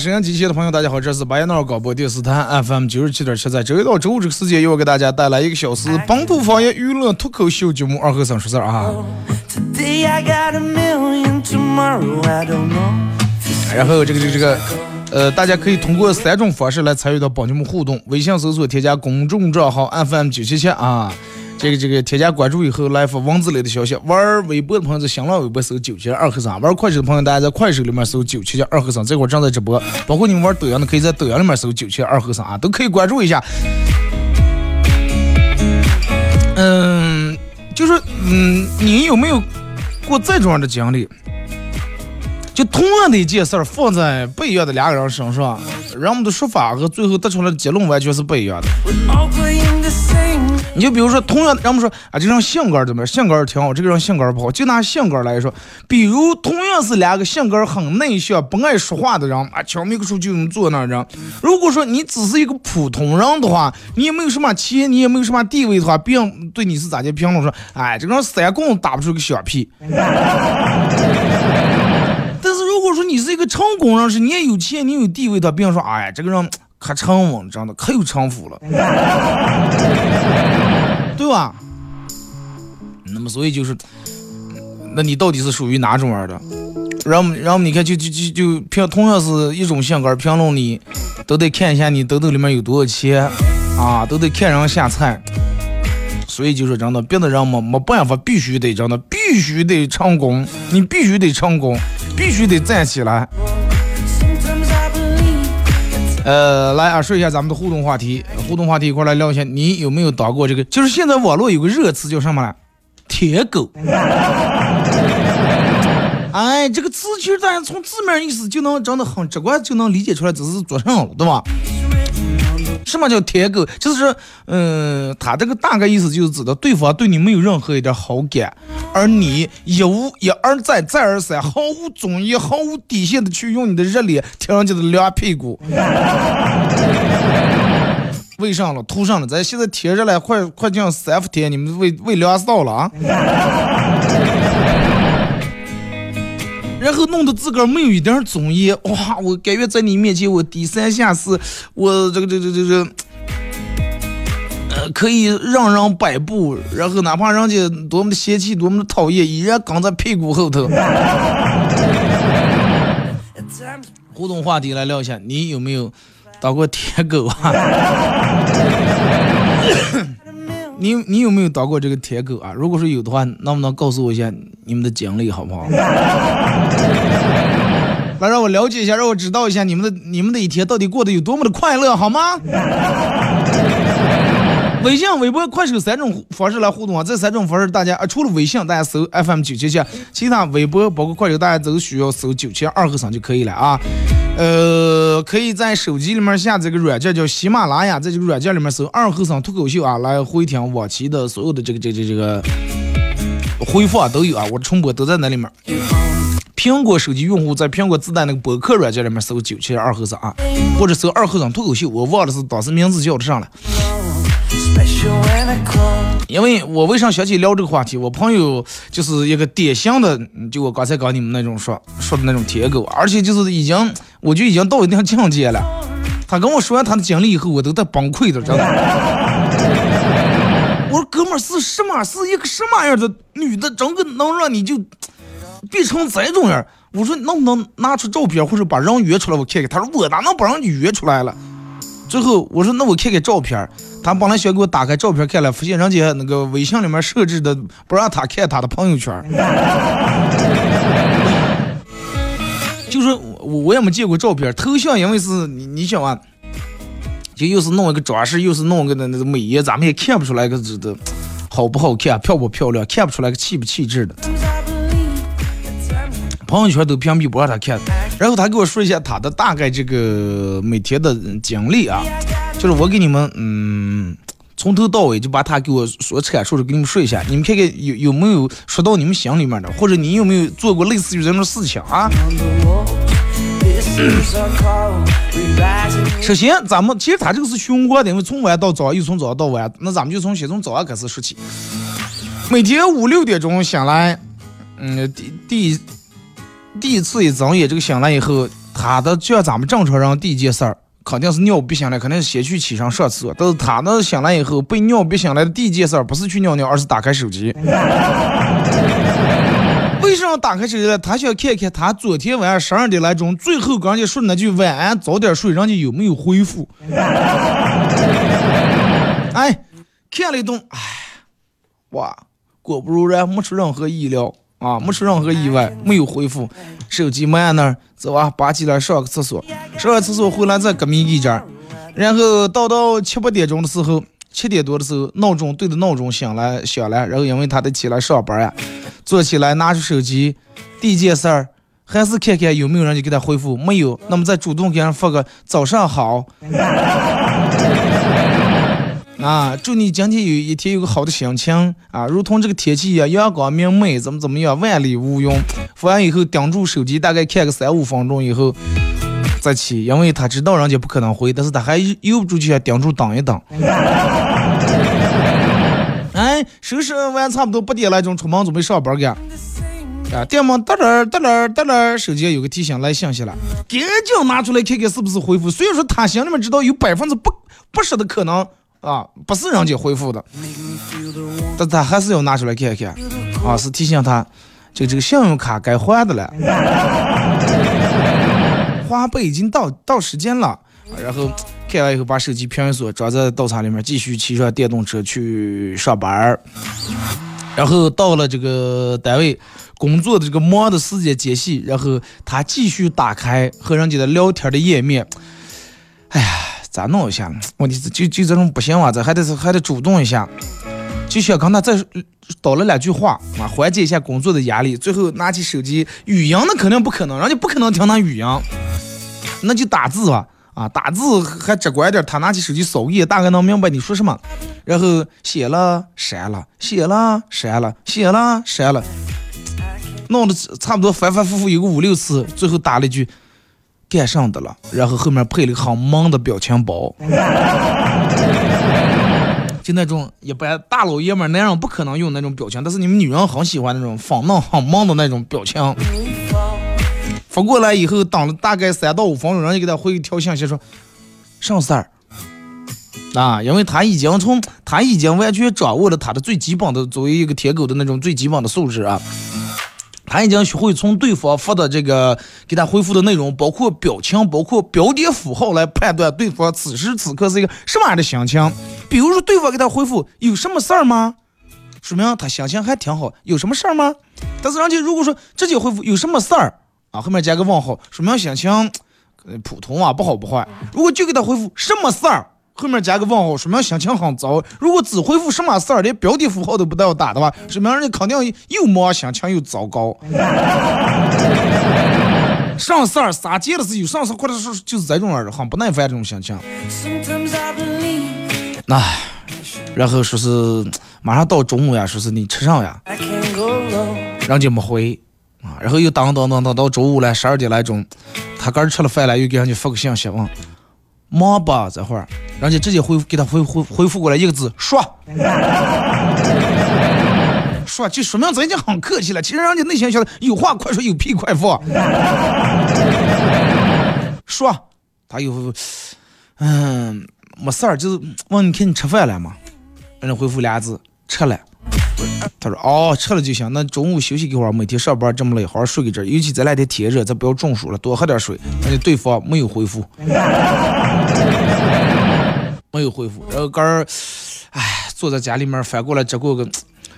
沈阳机器的朋友，大家好，这是白彦淖尔广播电视台 FM 九十七点七，在周一到周五这个时间，又给大家带来一个小时本土方言娱乐脱口秀节目《二和尚说事儿》啊。然后这个这个这个，呃，大家可以通过三种方式来参与到帮节目互动：微信搜索添加公众账号 FM 九七七啊。这个这个添加关注以后来发文字类的消息，玩微博的朋友在新浪微博搜九七二和尚，玩快手的朋友大家在快手里面搜九七二和尚，这会儿正在直播，包括你们玩抖音的可以在抖音里面搜九七二和尚啊，都可以关注一下。嗯，就是嗯，你有没有过这种样的经历？就同样的一件事儿放在不一样的两个人身上，人们的说法和最后得出来的结论完全是不一样的。你就比如说，同样，人们说啊，这人性格怎么样？性格挺好，这个人性格不好。就拿性格来说，比如同样是两个性格很内向、不爱说话的人啊，敲门个时候就能坐那人。如果说你只是一个普通人的话，你也没有什么钱，你也没有什么地位的话，别人对你是咋的评论说？哎，这个人三棍打不出个响屁。但是如果说你是一个成功人士，你也有钱，你有地位的，别人说，哎呀，这个人。可沉稳，真的可有城府了，对吧？那么所以就是，那你到底是属于哪种人的？然后然后你看，就就就就评同样是一种性格，评论你都得看一下你兜兜里面有多少钱啊，都得看人下菜。所以就是真的，别的人没没办法，必须得真的，必须得成功，你必须得成功，必须得站起来。呃，来啊，说一下咱们的互动话题。互动话题一块来聊一下，你有没有打过这个？就是现在网络有个热词叫什么来？铁狗。哎，这个词其实大家从字面意思就能真的很直观就能理解出来，这是做什么了，对吧？什么叫舔狗？就是，嗯，他这个大概意思就是指的对方对你没有任何一点好感，而你一无一而再再而三毫无尊严、毫无底线的去用你的热脸贴人家的凉屁股。为上了，图上了，咱现在贴着了，快快进三伏天，你们为为凉死了啊！然后弄得自个儿没有一点尊严，哇！我感觉在你面前我低三下四，我这个这个这这这，呃，可以让人摆布，然后哪怕人家多么的嫌弃，多么的讨厌，依然跟在屁股后头。互动话题来聊一下，你有没有当过铁狗啊？你你有没有当过这个铁狗啊？如果说有的话，能不能告诉我一下你们的经历，好不好？来让我了解一下，让我知道一下你们的你们的一天到底过得有多么的快乐，好吗？微信、微博、快手三种方式来互动啊！这三种方式大家啊，除了微信，大家搜 FM 九七七，其他微博包括快手，大家都需要搜九七二和尚就可以了啊。呃，可以在手机里面下载个软件叫喜马拉雅，在这个软件里面搜二和尚脱口秀啊，来回听往期的所有的这个这个这个回放都有啊，我的重播都在那里面。苹果手机用户在苹果自带那个博客软件里面搜九七二和尚啊，或者搜二和尚脱口秀，我忘了是当时名字叫的啥了。因为我为啥想起聊这个话题？我朋友就是一个典型的，就我刚才跟你们那种说说的那种舔狗，而且就是已经，我就已经到一定境界了。他跟我说完他的经历以后，我都在崩溃的，知道吗？我说哥们儿是什么？是一个什么样的女的，整个能让你就变成这种样？我说能不能拿出照片，或者把人约出来我看看？他说我哪能把人约出来了？最后我说那我看看照片。他本来想给我打开照片看了，发现人家那个微信里面设置的不让他看他的朋友圈。就是我我也没见过照片，头像因为是你你想啊，就又是弄一个装饰，又是弄个那那个美颜，咱们也看不出来个这的好不好看，漂不漂亮，看不出来个气不气质的。朋友圈都屏蔽不让他看，然后他给我说一下他的大概这个每天的经历啊，就是我给你们嗯从头到尾就把他给我所阐述的给你们说一下，你们看看有有没有说到你们心里面的，或者你有没有做过类似于这种事情啊？首先，咱们其实他这个是循环的，因为从晚到早，又从早到晚，那咱们就从先从早上开始说起。每天五六点钟醒来，嗯，第第。第一次一睁眼，这个醒来以后，他的就像咱们正常人第一件事儿，肯定是尿憋醒来，肯定是先去起床上厕所。但是他那醒来以后，被尿憋醒来的第一件事儿，不是去尿尿，而是打开手机。为什么打开手机了？他想看看他昨天晚上十二点来钟，最后跟人家说那句晚安，早点睡，人家有没有回复？哎，看了一顿，哎，哇，果不如然，没出任何意料。啊，没出任何意外，没有回复，手机没按那儿，走啊，拔起来上个厕所，上完厕所回来再革命一阵，然后到到七八点钟的时候，七点多的时候，闹钟对着闹钟响了响了，然后因为他得起来上班呀，坐起来拿出手机，第一件事儿还是看看有没有人就给他回复，没有，那么再主动给人发个早上好。啊，祝你今天有一天有个好的心情啊，如同这个天气一样阳光明媚，怎么怎么样，万里无云。发完以后盯住手机，大概看个三五分钟以后再起，因为他知道人家不可能回，但是他还又不住去盯住等一等。哎，收拾完差不多八点来钟出门准备上班去。啊，电门哒啦哒啦哒啦，手机有个提醒来信息了，赶紧拿出来看看是不是回复。虽然说他心里面知道有百分之八八十的可能。啊，不是人家回复的，但他还是要拿出来看看。啊，是提醒他，这这个信用卡该还的了，花呗已经到到时间了。然后看完以后，把手机平锁，装在道场里面，继续骑上电动车去上班然后到了这个单位工作的这个忙的时间间隙，然后他继续打开和人家的聊天的页面。哎呀。咋弄一下？问题是就就这种不行啊，这还得是还得主动一下，就想跟他再叨了两句话啊，缓解一下工作的压力。最后拿起手机，语音那肯定不可能，人家不可能听他语音，那就打字吧啊，打字还直观点。他拿起手机扫一眼，大概能明白你说什么。然后写了删了，写了删了，写了删了，弄得差不多反反复复有个五六次，最后打了一句。干上的了，然后后面配了个很萌的表情包，就那种一般大老爷们男人不可能用那种表情，但是你们女人很喜欢那种粉嫩很萌的那种表情。发过来以后，等了大概三到五分钟，人家给他回一条信息说：“上事儿。”啊，因为他已经从他已经完全掌握了他的最基本的作为一个舔狗的那种最基本的素质啊。他已经学会从对方发的这个给他回复的内容，包括表情，包括标点符号来判断对方此时此刻是一个什么样的心情。比如说，对方给他回复有什么事儿吗？说明他心情还挺好。有什么事儿吗？但是人家如果说直接回复有什么事儿啊，后面加个问号，说明心情普通啊，不好不坏。如果就给他回复什么事儿？后面加个问号，说明心情很糟。如果只回复什么事儿，连标点符号都不带要打的话，说明人家肯定又忙，心情又糟糕。上事儿撒贱的是有上事儿，或者是就是这种人很不耐烦这种心情。那，然后说是马上到中午呀，说是你吃上呀，人家没回啊，然后又等等等等到中午了，十二点来钟，他刚吃了饭了，又给人家发个信息问。忙吧，这会儿，人家直接回给他回回回复过来一个字，说，说就说明咱已经很客气了。其实人家内心想的，有话快说，有屁快放。说，他又嗯，没事儿，就是问你看你吃饭了吗？人家回复俩字，吃了。他说哦，吃了就行。那中午休息一会儿，每天上班这么累，好好睡个觉。尤其这两天天热，咱不要中暑了，多喝点水。人家对方没有回复，没有回复。然后刚儿，哎，坐在家里面翻过来，这过个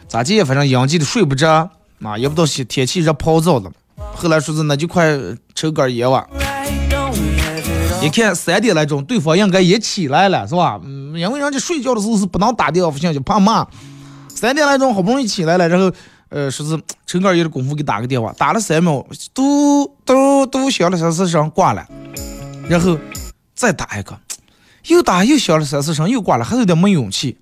咋地？反正阳气的睡不着，啊，也不知道天天气热泡澡了。后来说是那就快抽根烟吧。一看三点来钟，对方应该也起来了，是吧？嗯，因为人家睡觉的时候是不能打电话不行，就怕骂。三点来钟好不容易起来了，然后呃说是抽根烟的功夫给打个电话，打了三秒，嘟嘟嘟响了三四声挂了，然后再打一个，又打又响了三四声又挂了，还是有点没勇气。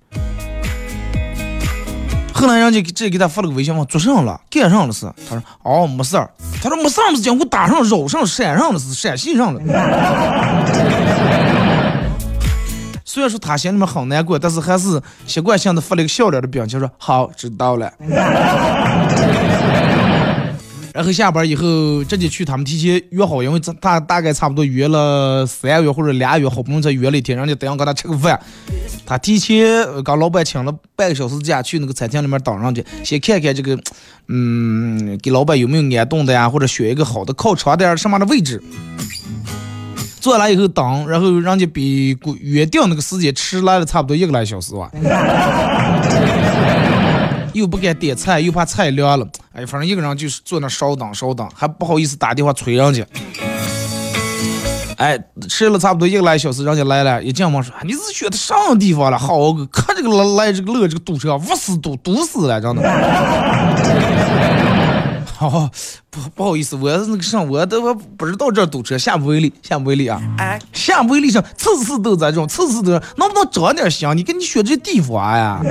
后来人家直接给他发了个微信，问做上了，干上了是？他说哦没事儿。他说没事儿，是讲我打上、绕上、闪上了是陕西上了。虽然说他心里面很难过，但是还是习惯性的发了一个笑脸的表情，说好知道了。然后下班以后直接去他们提前约好，因为大大概差不多约了三个月或者俩月，好不容易才约了一天，人家等下跟他吃个饭。他提前跟老板请了半个小时假，去那个餐厅里面等上去，先看看这个，嗯，给老板有没有安顿的呀，或者选一个好的靠窗的什么的位置。坐下来以后等，然后人家比约定那个时间迟来了差不多一个来小时吧。又不敢点菜，又怕菜凉了，哎，反正一个人就是坐那稍等稍等，还不好意思打电话催人家。哎，吃了差不多一个来小时，人家来了，一进门说：“你是选的啥地方了？好个，看这个来这个乐这个堵车，无死堵堵死了，真的。” 哦，不不好意思，我那个上我都不知道这堵车，下不为例，下不为例啊，下不为例上，次次都在这种，次次都能不能长点心？你跟你选这地方呀？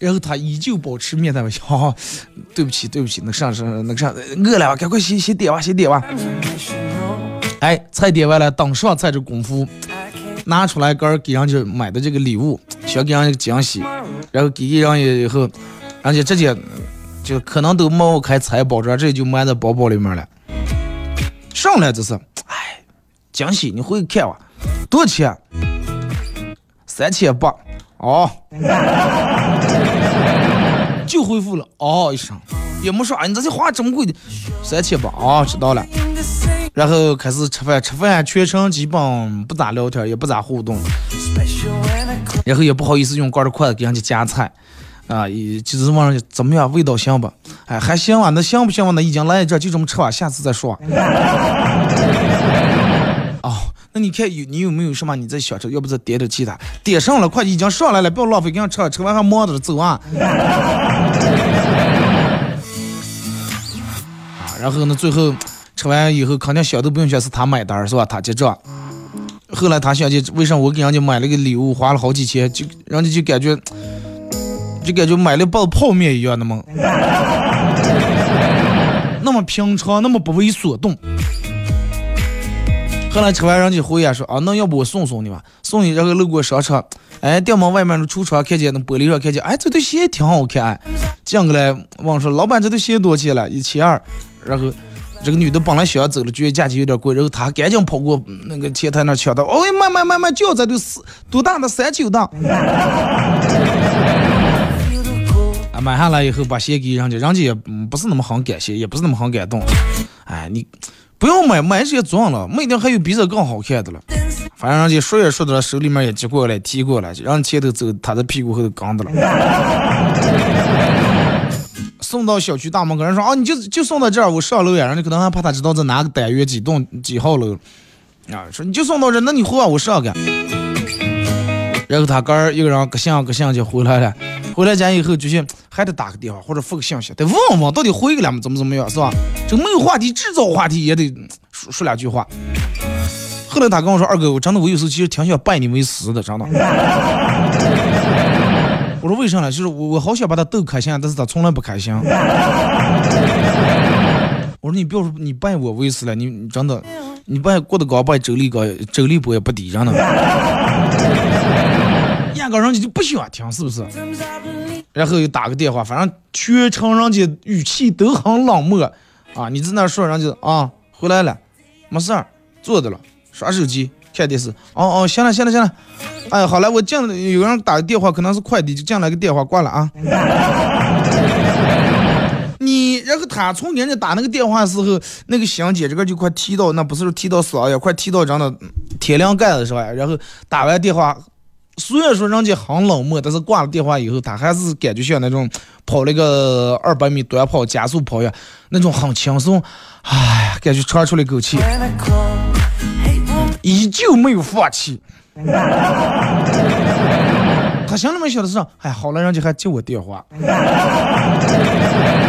然后他依旧保持面带微笑，对不起，对不起，那上是那上饿了？赶快先先点吧，先点吧。哎，菜点完了，等上菜这功夫，拿出来儿给人家买的这个礼物，想给人家惊喜，然后给人家以后，人家直接就可能都没开拆包装，这就埋在包包里面了。上来就是，哎，惊喜，你回去看吧，多少钱？三千八。哦，就回复了哦一声，也没说啊，你这些花这么贵的，三千八哦，知道了。然后开始吃饭，吃饭全程基本不咋聊天，也不咋互动，然后也不好意思用筷的筷子给人家夹菜，啊，也就是问人家怎么样，味道行不？哎，还行啊，那行不行吧？那已经来这，就这么吃吧，下次再说。哦那你看有你有没有什么你在想吃，要不再点点其他，点上了快已经上来了，不要浪费，给人家吃，吃完还忙着走啊。啊，然后呢，最后吃完以后，肯定想都不用想，是他买单是吧？他结账。后来他想起为什么我给人家买了个礼物，花了好几千，就人家就感觉，就感觉买了包泡面一样的嘛，那么平常，那么不为所动。后来吃完，人家回言说啊，那要不我送送你吧，送你。然后路过商场，哎，店门外面的橱窗看见那玻璃上看见，哎，这对鞋挺好看。进过来问说，老板这对鞋多少钱了？一千二。然后这个女的本来想要走了，觉得价钱有点贵，然后她赶紧跑过那个前台那抢到，哦，买买买买，就这对四多大的三九档。买下来以后把鞋给人家，人家也不是那么很感谢，也不是那么很感动。哎，你。不要买买这些装了，没定还有比这更好看的了。反正人家说也说的了，手里面也接过来提过来，让前头走，他的屁股后头跟的了。送到小区大门口，人说啊，你就就送到这儿，我上楼呀。人家可能还怕他知道在哪个单元几栋几号楼啊，说你就送到这，那你换我上干。然后他哥儿一个人各项各项就回来了。回来家以后，就是还得打个电话或者发个信息，得问问到底回个了吗？怎么怎么样，是吧？这没有话题，制造话题也得说说两句话。后来他跟我说：“二哥，我真的我有时候其实挺想拜你为师的，真的。”我说：“为啥呢？就是我我好想把他逗开心，但是他从来不开心。”我说：“你不要说你拜我为师了，你真的，你拜郭德纲拜周立高，周立波也不低，真的。”那个人家就不喜欢听，是不是？然后又打个电话，反正全程人家语气都很冷漠啊。你在那说，人家啊回来了，没事儿，坐着了，耍手机、看电视。哦哦，行了行了行了，哎，好了，我进了，有人打个电话，可能是快递，就进来个电话，挂了啊。你，然后他从人家打那个电话时候，那个心姐这个就快提到，那不是提到死了，要快提到真的天灵盖子是吧？然后打完电话，虽然说人家很冷漠，但是挂了电话以后，他还是感觉像那种跑了个二百米短跑加速跑一样，那种很轻松，哎，感觉喘出了一口气，依旧没有放弃。他心里面想的是，哎，好了，人家还接我电话。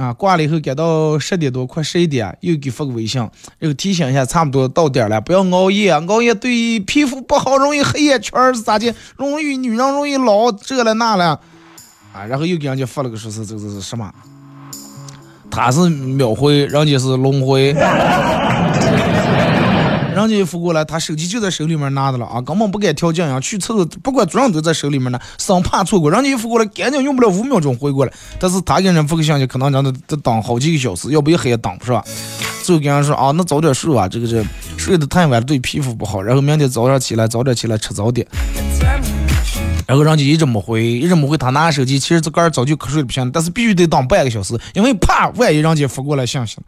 啊，挂了以后，赶到十点多，快十一点，又给发个微信，又提醒一下，差不多到点了，不要熬夜，熬夜对皮肤不好，容易黑眼圈是咋的？容易女人容易老这了那了，啊，然后又给人家发了个说是这个是什么？他是秒回，人家是轮回。人家一扶过来，他手机就在手里面拿着了啊，根本不敢调静音，去厕所不管主人都在手里面呢，生怕错过。人家一扶过来，赶紧用不了五秒钟回过来，但是他给人发个信息，可能人家得等好几个小时，要不一黑也等不是吧？最后跟人说啊，那早点睡吧，这个这睡得太晚对皮肤不好，然后明天早上起来早点起来吃早点。然后人家一直没回，一直没回，他拿手机，其实自个儿早就瞌睡不行，但是必须得等半个小时，因为怕万一人家发过来信息了。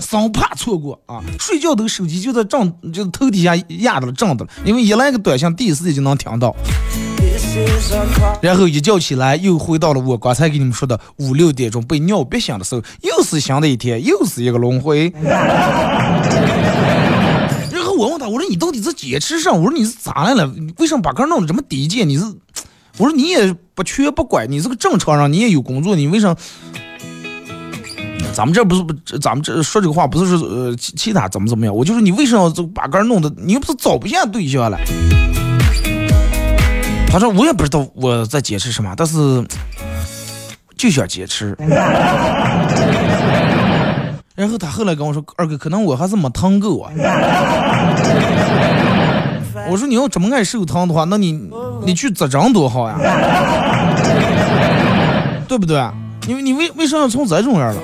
生怕错过啊！睡觉都手机就在正，就头底下压着了，正的了。因为一来个短信，第一时间就能听到。然后一觉起来，又回到了我刚才给你们说的五六点钟被尿憋醒的时候，又是新的一天，又是一个轮回。然后我问他，我说你到底是坚持上？我说你是咋来了？为什么把歌弄得这么低贱？你是？我说你也不缺不拐，你是个正常人，你也有工作，你为啥？咱们这不是不，咱们这说这个话不是说呃其其他怎么怎么样，我就说你为什么把杆弄的，你又不是找不见对象了。他说我也不知道我在坚持什么，但是就想坚持。然后他后来跟我说，二哥可能我还是没疼够啊。我说你要这么爱受疼的话，那你你去扎针多好呀，对不对？因为你为为什么要从这种样了？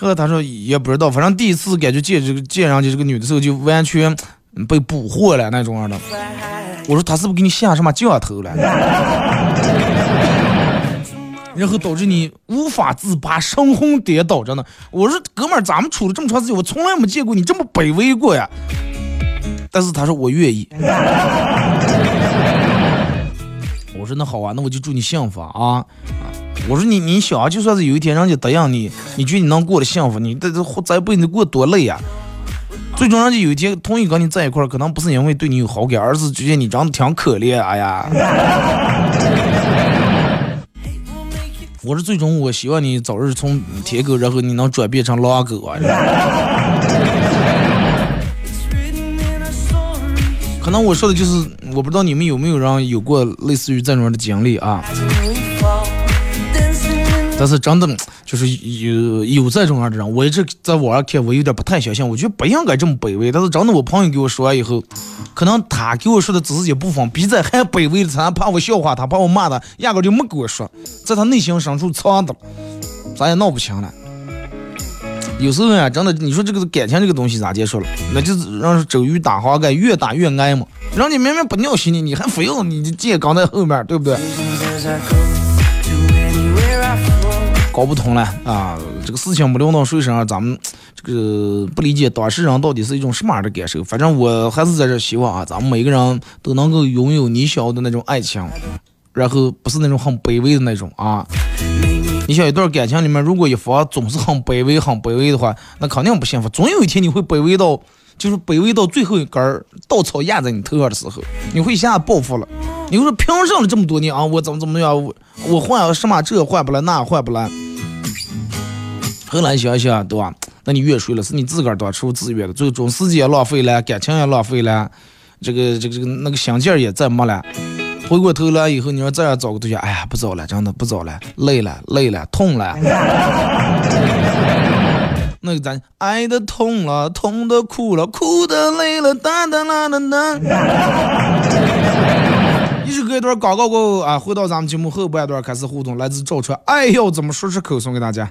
后来他说也不知道，反正第一次感觉见这个见人家这个女的时候，就完全被捕获了那种样的。我说他是不是给你下什么降头了？然后导致你无法自拔，神魂颠倒着呢。我说哥们儿，咱们处了这么长时间，我从来没见过你这么卑微过呀。但是他说我愿意。我说那好啊，那我就祝你幸福啊。我说你，你想，就算是有一天人家答应你，你觉得你能过得幸福？你这这这辈子过多累呀！最终人家有一天同意跟你在一块儿，可能不是因为对你有好感，而是觉得你长得挺可怜。哎呀！我说最终，我希望你早日从铁狗，然后你能转变成狼狗啊！可能我说的就是，我不知道你们有没有人有过类似于这种的经历啊？但是真的就是有有这种样的人，我一直在网上看，我有点不太相信，我觉得不应该这么卑微。但是真的，我朋友给我说完以后，可能他给我说的只是一部分，比这还卑微的，他怕我笑话他，怕我骂他，压根就没给我说，在他内心深处藏的，咱也闹不清了。有时候呀，真的，你说这个感情这个东西咋结束了？那就是让周瑜打黄盖，越打越挨嘛。人家明明不尿心你，你还非要你借刚在后面，对不对？搞不通了啊！这个事情没聊到水上，咱们这个不理解当事人到底是一种什么样的感受。反正我还是在这希望啊，咱们每个人都能够拥有你想要的那种爱情，然后不是那种很卑微的那种啊。你想一段感情里面，如果一方总是很卑微、很卑微的话，那肯定不幸福。总有一天你会卑微到，就是卑微到最后一根稻草压在你头上的时候，你会一下报复了。你说凭什么这么多年啊？我怎么怎么样？我我换什么这换不来，那换不来。后来想想，对吧？那你越睡了，是你自个儿当初自愿的，最终时间浪费了，感情也浪费了，这个这个这个那个心劲儿也再没了。回过头来以后，你说再要找个对象，哎呀，不找了，真的不找了，累了，累了，痛了。那个咱爱的痛了，痛的哭了，哭的累了，哒哒啦哒哒。一首歌一段广告过后啊，回到咱们节目后半段开始互动，来自赵传，爱要怎么说出口，送给大家。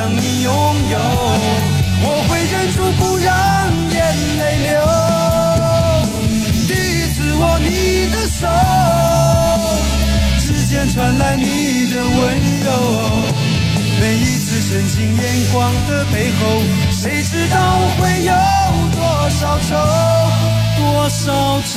让你拥有，我会忍住不让眼泪流。第一次握你的手。指尖传来你的温柔，每一次深情眼光的背后，谁知道会有多少愁，多少愁？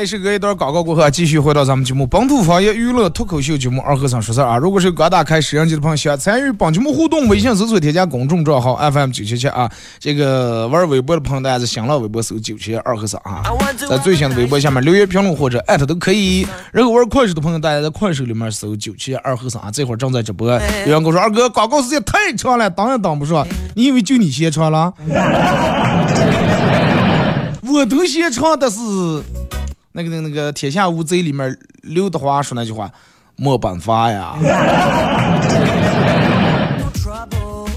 来，是隔一段广告过后，继续回到咱们节目本土方言娱乐脱口秀节目二和尚说事儿啊。如果是刚打开摄像机的朋友，想参与本节目互动，微信搜索添加公众账号 FM 九七七啊。这个玩微博的朋友，大家在新浪微博搜九七二和尚啊，在最新的微博下面留言评论或者艾特都可以。然后玩快手的朋友，大家在快手里面搜九七二和尚啊，这会儿正在直播。有人跟我说二哥，广告时间太长了，挡也挡不上。你以为就你先唱了？我都先唱的是。那个、那个、那个《天下无贼》里面刘德华说那句话：“没办法呀。”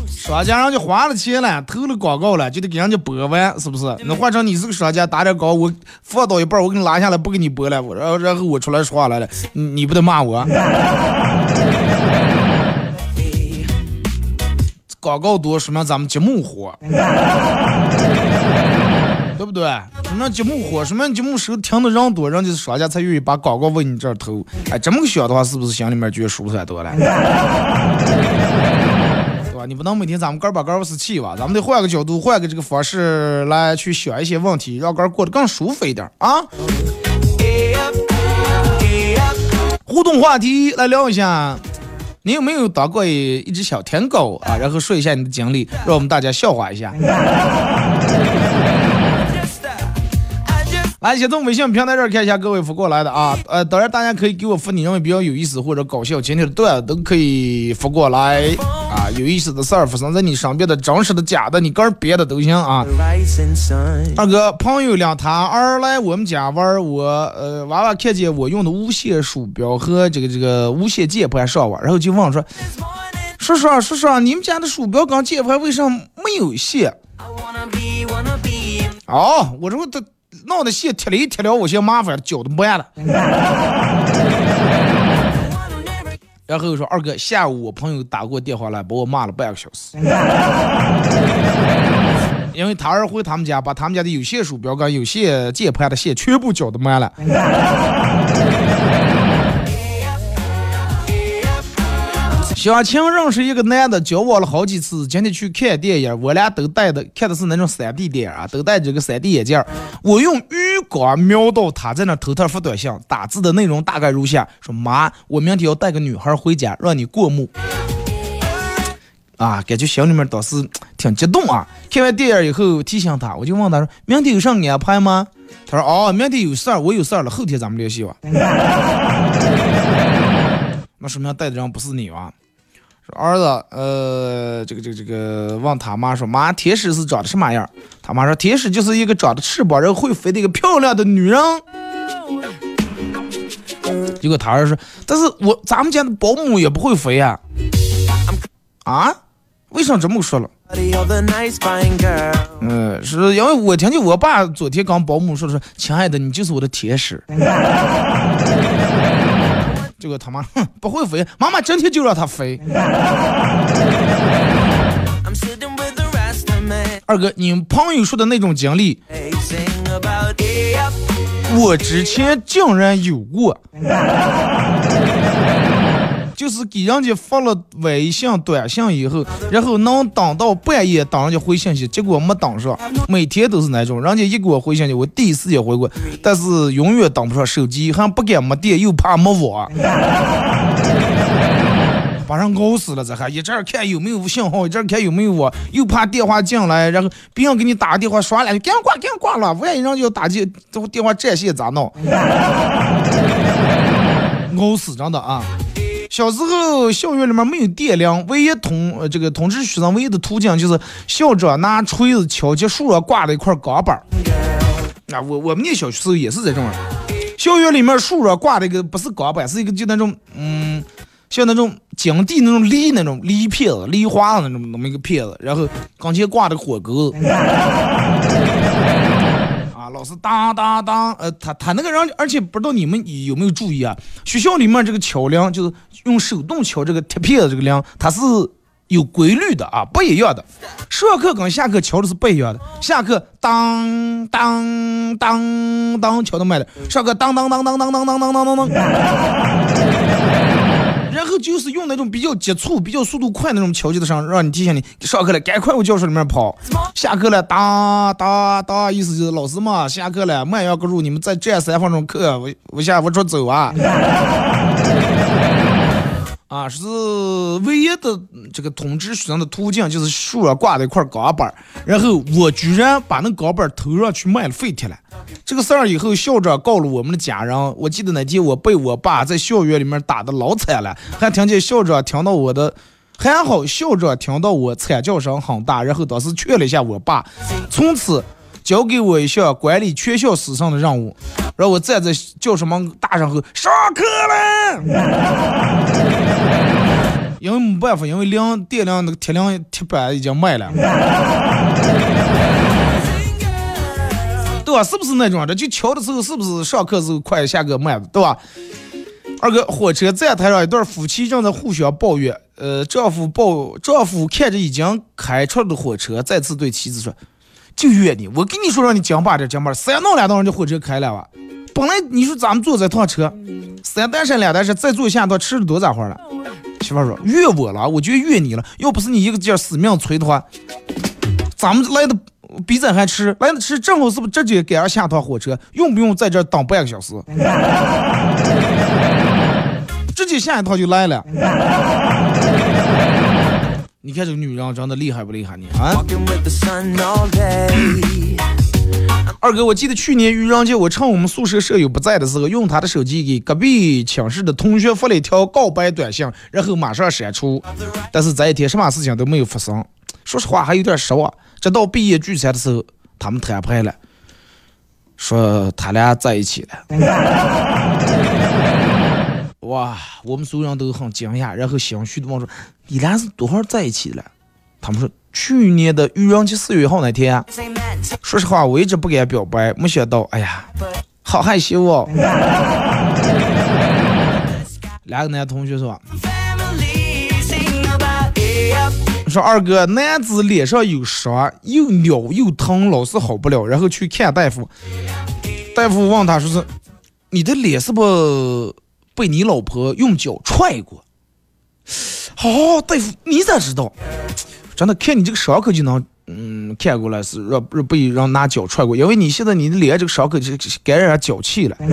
商家人家花了钱了，投了广告了，就得给人家播完，是不是？那换成你是个商家，打点高，我放到一半，我给你拉下来，不给你播了，然后然后我出来说话来了，你不得骂我？广告多说明咱们节目火。对不对？什么节目火，什么节目时候听的人多，人家商家才愿意把广告往你这儿投。哎，这么个想的话，是不是心里面觉得舒坦多了？对吧？你不能每天咱们哥把哥不是气吧？咱们得换个角度，换个这个方式来去想一些问题，让哥过得更舒服一点啊！互动话题来聊一下，你有没有当过一一只小舔狗啊？然后说一下你的经历，让我们大家笑话一下。来，先从微信平台这儿看一下各位发过来的啊，呃，当然大家可以给我发你认为比较有意思或者搞笑今天的段子都可以发过来啊，有意思的事儿发生在你身边的真实的假的，你个人编的都行啊。二哥，朋友两他儿来我们家玩，我呃娃娃看见我用的无线鼠标和这个这个无线键盘上网，然后就问说，叔叔叔叔，你们家的鼠标跟键盘为什么没有线？哦，我说他。弄的线贴了一贴了，我嫌麻烦，脚都慢了。然后说二哥，下午我朋友打过电话来，把我骂了半个小时，因为他儿回他们家，把他们家的有线鼠标跟有线键盘的线全部绞的满了。小青认识一个男的，交往了好几次。今天去看电影，我俩都戴的，看的是那种 3D 电影啊，都戴着个 3D 眼镜。我用余光瞄到他在那偷偷发短信，打字的内容大概如下：说妈，我明天要带个女孩回家，让你过目。啊，感觉心里面倒是挺激动啊。看完电影以后，提醒他，我就问他说：明天有啥安排吗？他说：哦，明天有事儿，我有事儿了，后天咱们联系吧。那说明带的人不是你吧？说儿子，呃，这个这个这个，问他妈说，妈，天使是长得什么样？他妈说，天使就是一个长着翅膀然后会飞的一个漂亮的女人。结果他儿子说，但是我咱们家的保姆也不会飞呀。啊？为啥这么说了？嗯，是因为我听见我爸昨天跟保姆说的是，亲爱的，你就是我的天使。结果他妈哼 不会飞，妈妈整天就让他飞。二哥，你朋友说的那种经历，我之前竟然有过。就是给人家发了微信、短信以后，然后能等到半夜等人家回信息，结果没等上。每天都是那种，人家一给我回信息，我第一时间回过，但是永远等不上，手机还不敢没电，又怕没网，把人熬死了。这还一阵看有没有信号，一阵看有没有网，又怕电话进来，然后别人给你打个电话刷了，赶紧挂，赶紧挂了。万一人家要打进，这电话占线咋弄？熬死真的啊！小时候，校园里面没有电量，唯一通呃这个通知学生唯一的途径就是校长拿锤子敲击树上挂了一块钢板。啊，我我们那小时候也是这种。校园里面树上挂的一个不是钢板，是一个就那种嗯，像那种井地那种梨那种梨片子、梨花那种那么一个片子，然后跟前挂的火钩。啊，老师当当当，呃，他他那个人，而且不知道你们有没有注意啊？学校里面这个敲铃，就是用手动敲这个铁片的这个铃，它是有规律的啊，不一样的。上课跟下课敲的是不一样的。下课当当当当敲的慢的，上课当当当当当当当当当当。然后就是用那种比较急促、比较速度快那种敲击的声，让你提醒你上课了，赶快往教室里面跑。下课了，哒哒哒，意思就是老师嘛，下课了，慢摇个入，你们再站三分钟课，我我下我出走啊。啊，是唯一的这个通知学生的途径，就是树上挂的一块钢板然后我居然把那钢板投上去卖了废铁了。这个事儿以后校长告了我们的家人，我记得那天我被我爸在校园里面打的老惨了，还听见校长听到我的，还好校长听到我惨叫声很大，然后当时劝了一下我爸，从此交给我一项管理全校师生的任务，让我站在教室门大声吼上课了。因为没办法，因为量电量那个铁量铁板已经卖了，对吧？是不是那种的？就敲的时候是不是上课时候快，下课慢，对吧？二哥，火车站台上一对夫妻正在互相抱怨，呃，丈夫抱丈夫看着已经开出来的火车，再次对妻子说：“就怨你，我跟你说让你讲把点讲把，三弄两档人家火车开了吧？本来你说咱们坐这趟车，三单山两单山，再坐下趟吃了多咋会了？”媳妇说怨我了，我就怨你了。要不是你一个劲死命催的话，咱们来的比咱还迟，来的迟正好是不是直接赶上下趟火车？用不用在这等半个小时？直接下一趟就来了。你看这个女人真的厉害不厉害？你啊！二哥，我记得去年愚人节，我趁我们宿舍舍友不在的时候，用他的手机给隔壁寝室的同学发了一条告白短信，然后马上删除。但是这一天什么事情都没有发生，说实话还有点失望。直到毕业聚餐的时候，他们摊牌了，说他俩在一起了。哇，我们所有人都很惊讶，然后心虚的问说：“你俩是多少在一起了？”他们说。去年的愚人节四月一号那天，说实话，我一直不敢表白，没想到，哎呀，好害羞哦。两个男同学说：“说二哥，男子脸上有伤，又扭又疼，老是好不了，然后去看大夫。大夫问他说是，你的脸是不被你老婆用脚踹过？哦，大夫，你咋知道？”真的看你这个伤口就能，嗯，看过来是让被让拿脚踹过，因为你现在你的脸这个伤口就感染脚气了，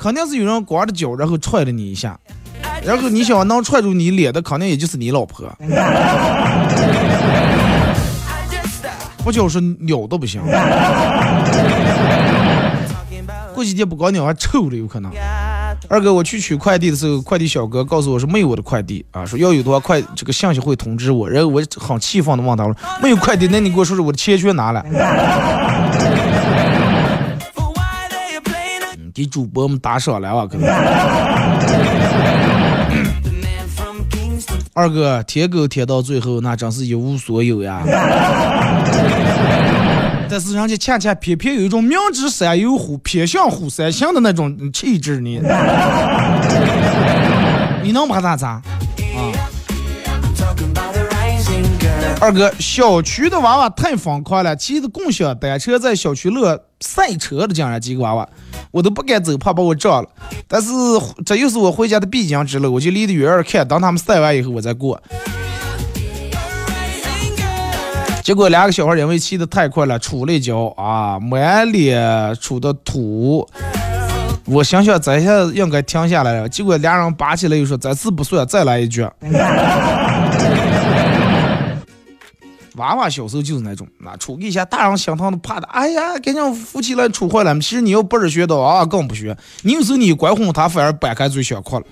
肯定是有人光着脚然后踹了你一下，然后你想能踹住你脸的，肯定也就是你老婆，不就是鸟都不行，过几天不搞鸟还臭了有可能。二哥，我去取快递的时候，快递小哥告诉我说没有我的快递啊，说要有的话快这个信息会通知我。然后我很气愤的问他说没有快递，那你给我说说我的钱去哪了？给主播们打赏了啊，哥。二哥，舔狗舔到最后，那真是一无所有呀。但是人家恰恰偏偏有一种明知山有虎，偏向虎山行的那种气质呢。你能把他咋？二哥，小区的娃娃太疯狂了，骑着共享单车在小区乐赛车的竟然几个娃娃，我都不敢走，怕把我撞了。但是这又是我回家的必经之路，我就离得远远看，等他们赛完以后我再过。结果两个小孩因为骑的太快了，出了一跤啊，满脸出的土。我想想这下应该停下来了，结果俩人拔起来又说：“这次不算，再来一局。”娃娃小时候就是那种，那出一下，大人心疼的怕的，哎呀，赶紧扶起来出坏了。其实你要不是学的，娃娃，更不学。你有时候你管哄他，反而掰开嘴想哭了。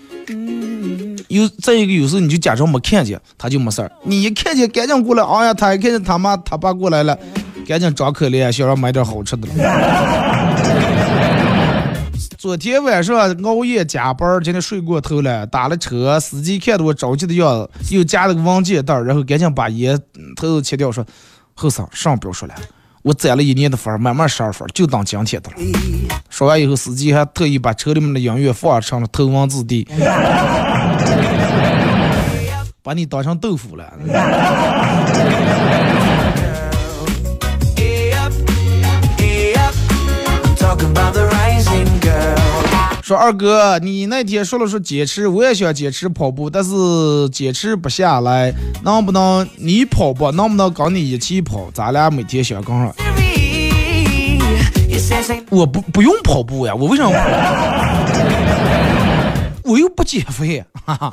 有再一个，有时候你就假装没看见，他就没事儿。你一看见，赶紧过来。哎呀，他一看见他妈他爸过来了，赶紧装可怜，想让买点好吃的。昨天晚上熬夜加班，今天睡过头了，打了车，司机看到我着急的样子，又加了个文件袋，然后赶紧把烟头切掉，说：“后生，上不要说了，我攒了一年的分，慢慢十二分，就当今天的了。”说完以后，司机还特意把车里面的音乐放成了头文字 D，把你当成豆腐了。说二哥，你那天说了说坚持，我也想坚持跑步，但是坚持不下来，能不能你跑步，能不能跟你一起跑？咱俩每天想跟上。我不不用跑步呀，我为什么？我又不减肥，哈哈。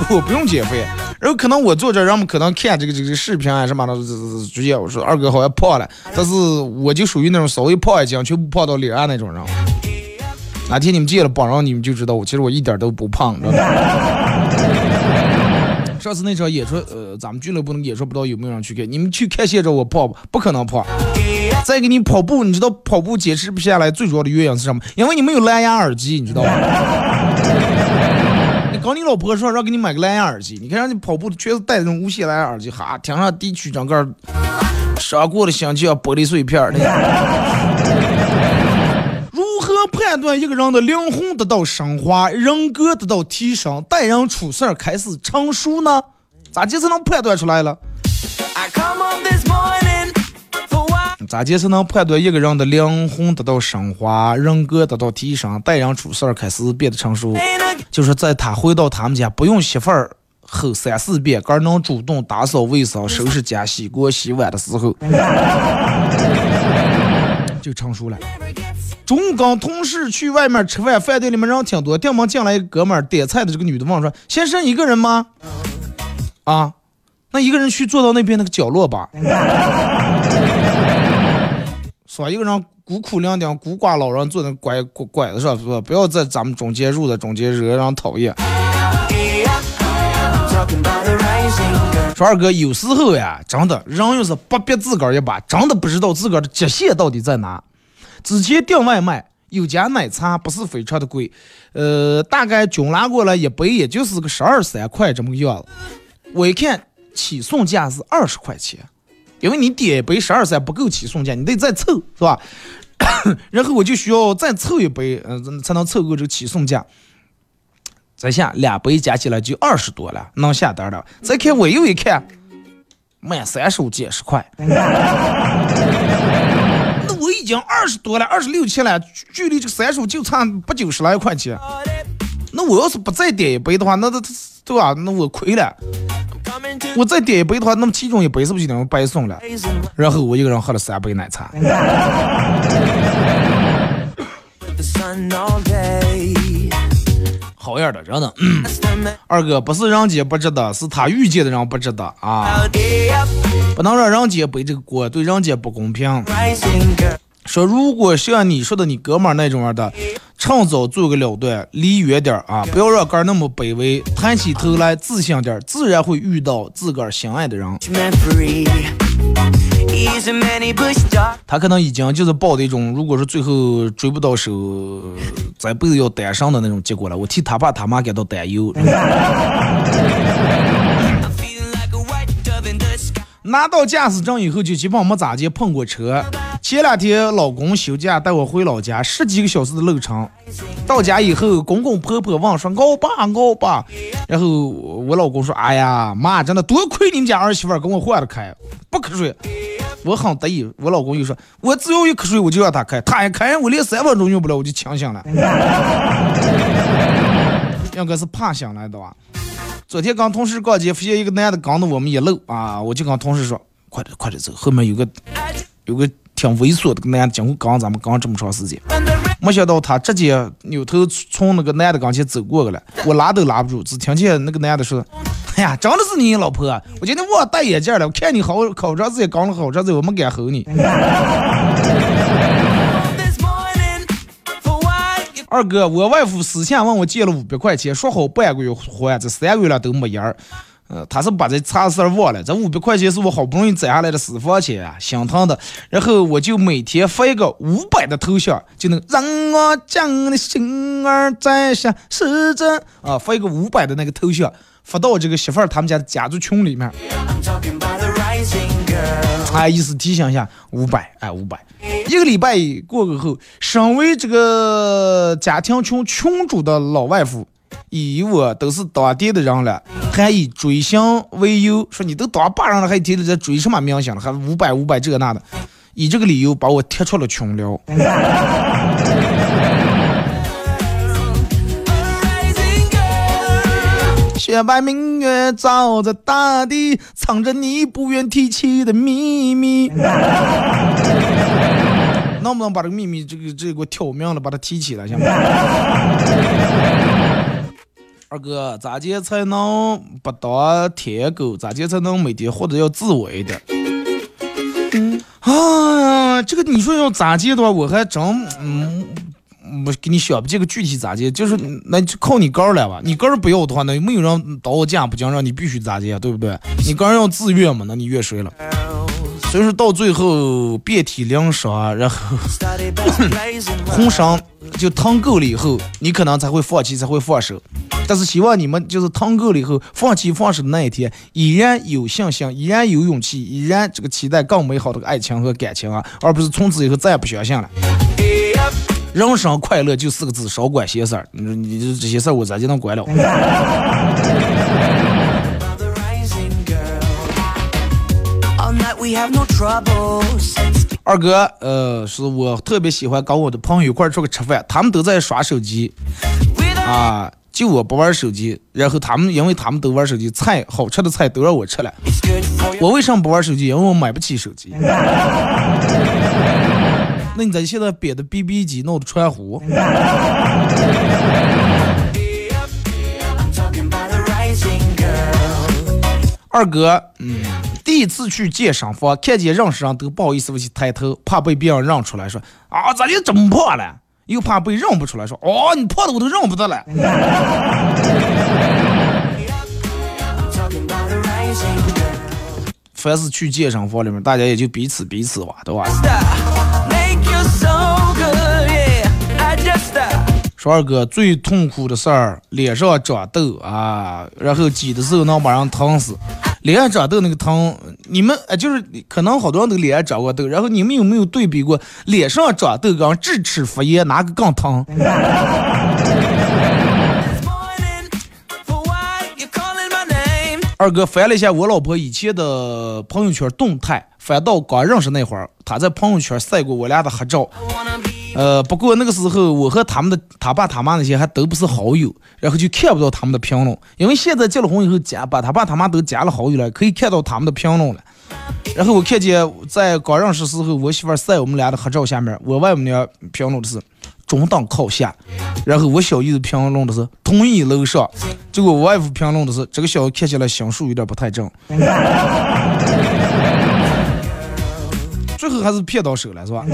我不用减肥，然后可能我坐这，人们可能看这个这个视频啊什么的，直接我说二哥好像胖了，但是我就属于那种稍微胖一斤全部胖到脸上那种人。哪天你们见了榜上，你们就知道我其实我一点都不胖，知道吗？上次那场演出，呃，咱们俱乐部的演出，不知道有没有人去看？你们去看现场，我胖不？不可能胖。再给你跑步，你知道跑步坚持不下来最主要的原因是什么？因为你没有蓝牙耳机，你知道吧？刚你老婆说让给你买个蓝牙耳机，你看让你跑步的全是带那种无线蓝牙耳机，哈，听上地区整个伤过的心就要玻璃碎片的。如何判断一个人的灵魂得到升华，人格得到提升，待人处事开始成熟呢？咋就才能判断出来了？咋就才能判断一个人的灵魂得到升华，人格得到提升，待人处事开始变得成熟？就是在他回到他们家不用媳妇儿吼三四遍，个能主动打扫卫生、收拾家、洗锅洗碗的时候，就成熟了。中午跟同事去外面吃饭，饭店里面人挺多，店门进来一哥们儿，点菜的这个女的问说：“先生一个人吗？”啊，那一个人去坐到那边那个角落吧。说一个人孤苦伶仃、孤寡老人坐在拐拐拐子上，是吧？不要在咱们中间入，在中间惹人讨厌。说二哥，有时候呀，真的人要是不逼自个儿一把，真的不知道自个儿的极限到底在哪。之前订外卖，有家奶茶不是非常的贵，呃，大概均拿过来一杯也就是个十二三块这么个样子。我一看起送价是二十块钱。因为你点一杯十二三不够起送价，你得再凑，是吧？然后我就需要再凑一杯，嗯，才能凑够这个起送价。再下两杯加起来就二十多了，能下单了。再看我又一看，满三十五减十块，那我已经二十多了，二十六七了，距离这个三十五就差不九十来块钱。那我要是不再点一杯的话，那这对吧？那我亏了。我再点一杯的话，那么其中一杯是不是就等于白送了？然后我一个人喝了三杯奶茶。好样的，真的。二哥不是人家不值得，是他遇见的人不值得啊！不能让人家背这个锅，对人家不公平。说如果像你说的你哥们儿那种的，趁早做个了断，离远点儿啊，不要让哥儿那么卑微，抬起头来自信点儿，自然会遇到自个儿心爱的人。他可能已经就是抱的一种，如果是最后追不到手，这辈子要单身的那种结果了。我替他爸他妈感到担忧。拿到驾驶证以后，就基本没咋接碰过车。前两天老公休假带我回老家，十几个小时的路程。到家以后，公公婆婆问说：“熬吧熬吧。”然后我老公说：“哎呀妈，真的多亏你们家儿媳妇跟我换的开，不瞌睡。”我很得意。我老公又说：“我只要一瞌睡，我就让他开。他一开，我连三分钟用不了，我就清醒了。”应该是怕醒了，对吧？昨天跟同事逛街，发现一个男的跟着我们一路啊，我就跟同事说：“快点，快点走，后面有个有个挺猥琐的个男的，经过刚咱们刚这么长时间。”没想到他直接扭头从那个男的跟前走过去了，我拉都拉不住，只听见那个男的说：“哎呀，真的是你老婆！我今天忘戴眼镜了，我看你好好长时间，刚了好长时间，我没敢吼你。”二哥，我外父私下问我借了五百块钱，说好半个月还，这三个月了都没影儿。呃，他是把这差事儿忘了，这五百块钱是我好不容易攒下来的私房钱啊，心疼的。然后我就每天发一个五百的头像，就能让我将你的心儿摘下，试着啊，发一个五百的那个头像，发到这个媳妇儿他们家的家族群里面。哎，意思提醒一下，五百，哎，五百。一个礼拜过过后，身为这个家庭群群主的老外父。以我都是当地的人了，还以追星为由，说你都当爸人了，还天天在追什么明星了，还五百五百这那的，以这个理由把我踢出了群聊。雪白明月照着大地，藏着你不愿提起的秘密。能不能把这个秘密，这个这个给我挑明了，把它提起来，行吗？二哥，咋接才能不当舔狗？咋接才能每天活得要自我一点？啊，这个你说要咋接的话，我还真嗯，我给你想不这个具体咋接，就是那就靠你个儿来吧。你个儿不要的话，那没有人到我家不讲，让你必须咋接，对不对？你个人要自愿嘛，那你怨谁了？所以说到最后遍体鳞伤，然后 浑身就疼够了以后，你可能才会放弃，才会放手。但是希望你们就是疼够了以后，放弃放手的那一天，依然有信心，依然有勇气，依然这个期待更美好的爱情和感情啊，而不是从此以后再也不相信了。人生快乐就四个字：少管闲事儿。你说你这些事儿我咋就能管了？二哥，呃，是我特别喜欢跟我的朋友一块出去吃饭，他们都在耍手机，啊，就我不玩手机，然后他们因为他们都玩手机，菜好吃的菜都让我吃了，我为什么不玩手机？因为我买不起手机。那你在现在憋的 BB 机弄的传呼？二哥，嗯。第一次去健身房，看见认识人都不好意思去抬头，怕被别人认出来，说啊，咋就这么胖了？又怕被认不出来，说哦，你胖的我都认不得了。凡是去健身房里面，大家也就彼此彼此吧，对吧？说二哥最痛苦的事儿，脸上长痘啊，然后挤的时候能把人疼死。脸上长痘那个疼，你们呃就是可能好多人都脸上长过痘，然后你们有没有对比过脸上长痘跟智齿发炎哪个更疼？二哥翻了一下我老婆以前的朋友圈动态，翻到刚认识那会儿，她在朋友圈晒过我俩的合照。呃，不过那个时候我和他们的他爸他妈那些还都不是好友，然后就看不到他们的评论。因为现在结了婚以后加把他爸他妈都加了好友了，可以看到他们的评论了。然后我看见在刚认识时候，我媳妇晒我们俩的合照下面，我外母娘评论的是中等靠下，然后我小姨子评论的是同意楼上，结果我外父评论的是这个小子看起来心术有点不太正。最后还是骗到手了，是吧？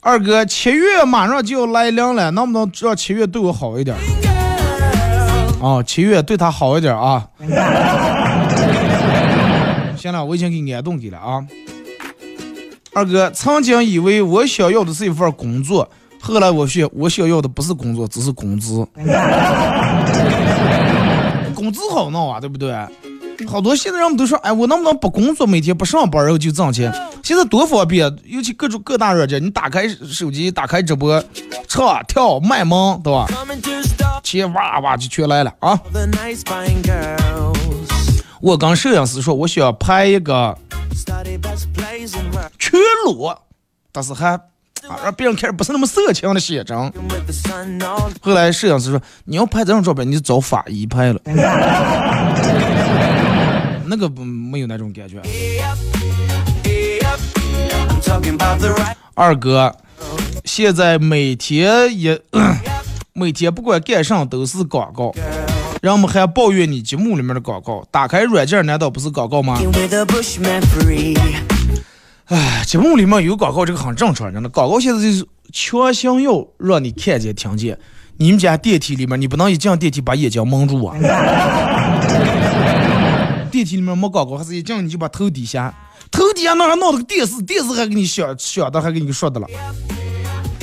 二哥，七月马上就要来临了，能不能让七月对我好一点？哦，七月对他好一点啊！行了，我已经给安顿给了啊。二哥，曾经以为我想要的是一份工作。后来我想，我想要的不是工作，只是工资。工资好弄啊，对不对？好多现在人们都说，哎，我能不能不工作，每天不上班，然后就挣钱？现在多方便，尤其各种各大软件，你打开手机，打开直播，唱跳卖萌，对吧？钱哇哇就全来了啊！我跟摄影师说，我想拍一个全裸，但是还。啊，让别人看着不是那么色情的写真。后来摄影师说：“你要拍这种照片，你就找法医拍了。”那个不没有那种感觉。二哥，现在每天也 每天不管干啥都是广告，人们还抱怨你节目里面的广告。打开软件难道不是广告吗？哎，节目里面有广告，这个很正常，真的。广告现在就是强行要让你看见、听见。你们家电梯里面，你不能一进电梯把眼睛蒙住啊！电梯里面没广告，还是一进你就把头低下，头低下那还闹了个电视，电视还给你响响的，还给你说的了。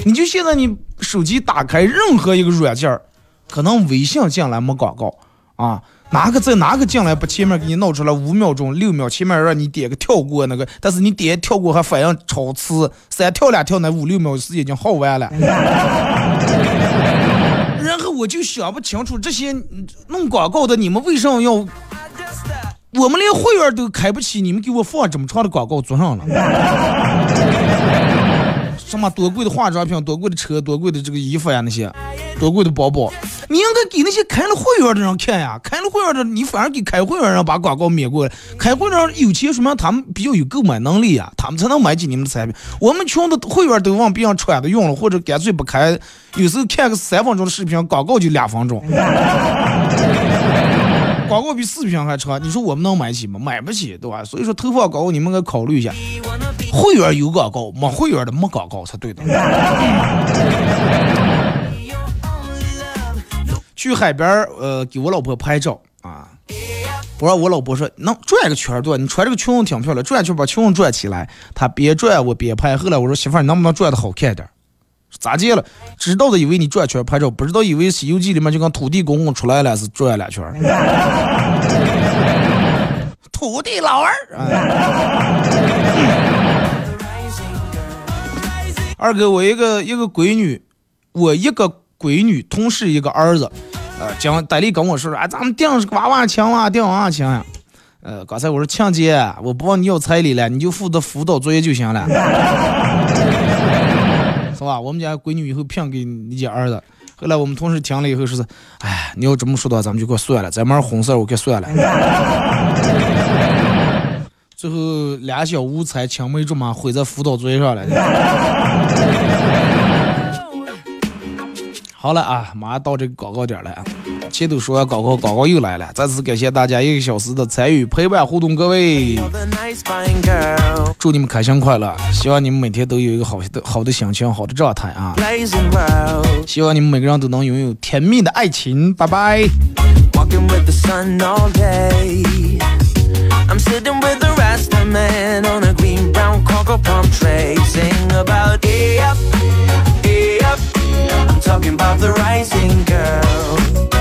你就现在你手机打开任何一个软件可能微信进来没广告啊，哪个在哪个进来不前面给你弄出来五秒钟、六秒，前面让你点个跳过那个，但是你点跳过还反应超次，三跳两跳那五六秒时间已经耗完了。然后我就想不清楚这些弄广告的你们为什么要？我们连会员都开不起，你们给我放这么长的广告做上了？什么多贵的化妆品，多贵的车，多贵的这个衣服呀，那些多贵的包包，你应该给那些开了会员的人看呀。开了会员的，你反而给开会员人把广告免过来。开会员有钱，说明他们比较有购买能力呀，他们才能买起你们的产品。我们穷的会员都往别人穿的用了，或者干脆不开。有时候看个三分钟的视频，广告就两分钟。广告比视频还长，你说我们能买起吗？买不起，对吧？所以说投放广告，你们该考虑一下。会员有广告，没会员的没广告才对的。去海边呃，给我老婆拍照啊。我说我老婆说能转个圈对，你穿这个裙子挺漂亮，转圈把裙子转起来。她边转我边拍。后来我说媳妇儿，你能不能转的好看点？咋接了？知道的以为你转圈拍照，不知道以为《西游记》里面就跟土地公公出来了是转两圈。土地老二。二哥，我一个一个闺女，我一个闺女，同时一个儿子，呃，讲戴丽跟我说说，哎，咱们定是娃娃亲啊，定娃娃亲呀。呃，刚才我说亲姐，我不问你要彩礼了，你就负责辅导作业就行了，是吧？我们家闺女以后聘给你家儿子。后来我们同事听了以后说是，哎，你要这么说的话，咱们就给我算了，咱们红色我给算了。最后两小无猜，青梅竹马毁在辅导作业上了。好了啊，马上到这个广告点了啊！前头说完广告，广告又来了。再次感谢大家一个小时的参与陪伴互动，各位，祝你们开心快乐！希望你们每天都有一个好的好的心情，好的状态啊！希望你们每个人都能拥有甜蜜的爱情，拜拜。I'm sitting with the Rasta man on a green brown cocoa palm tray, sing about yeah. talking about the rising girl.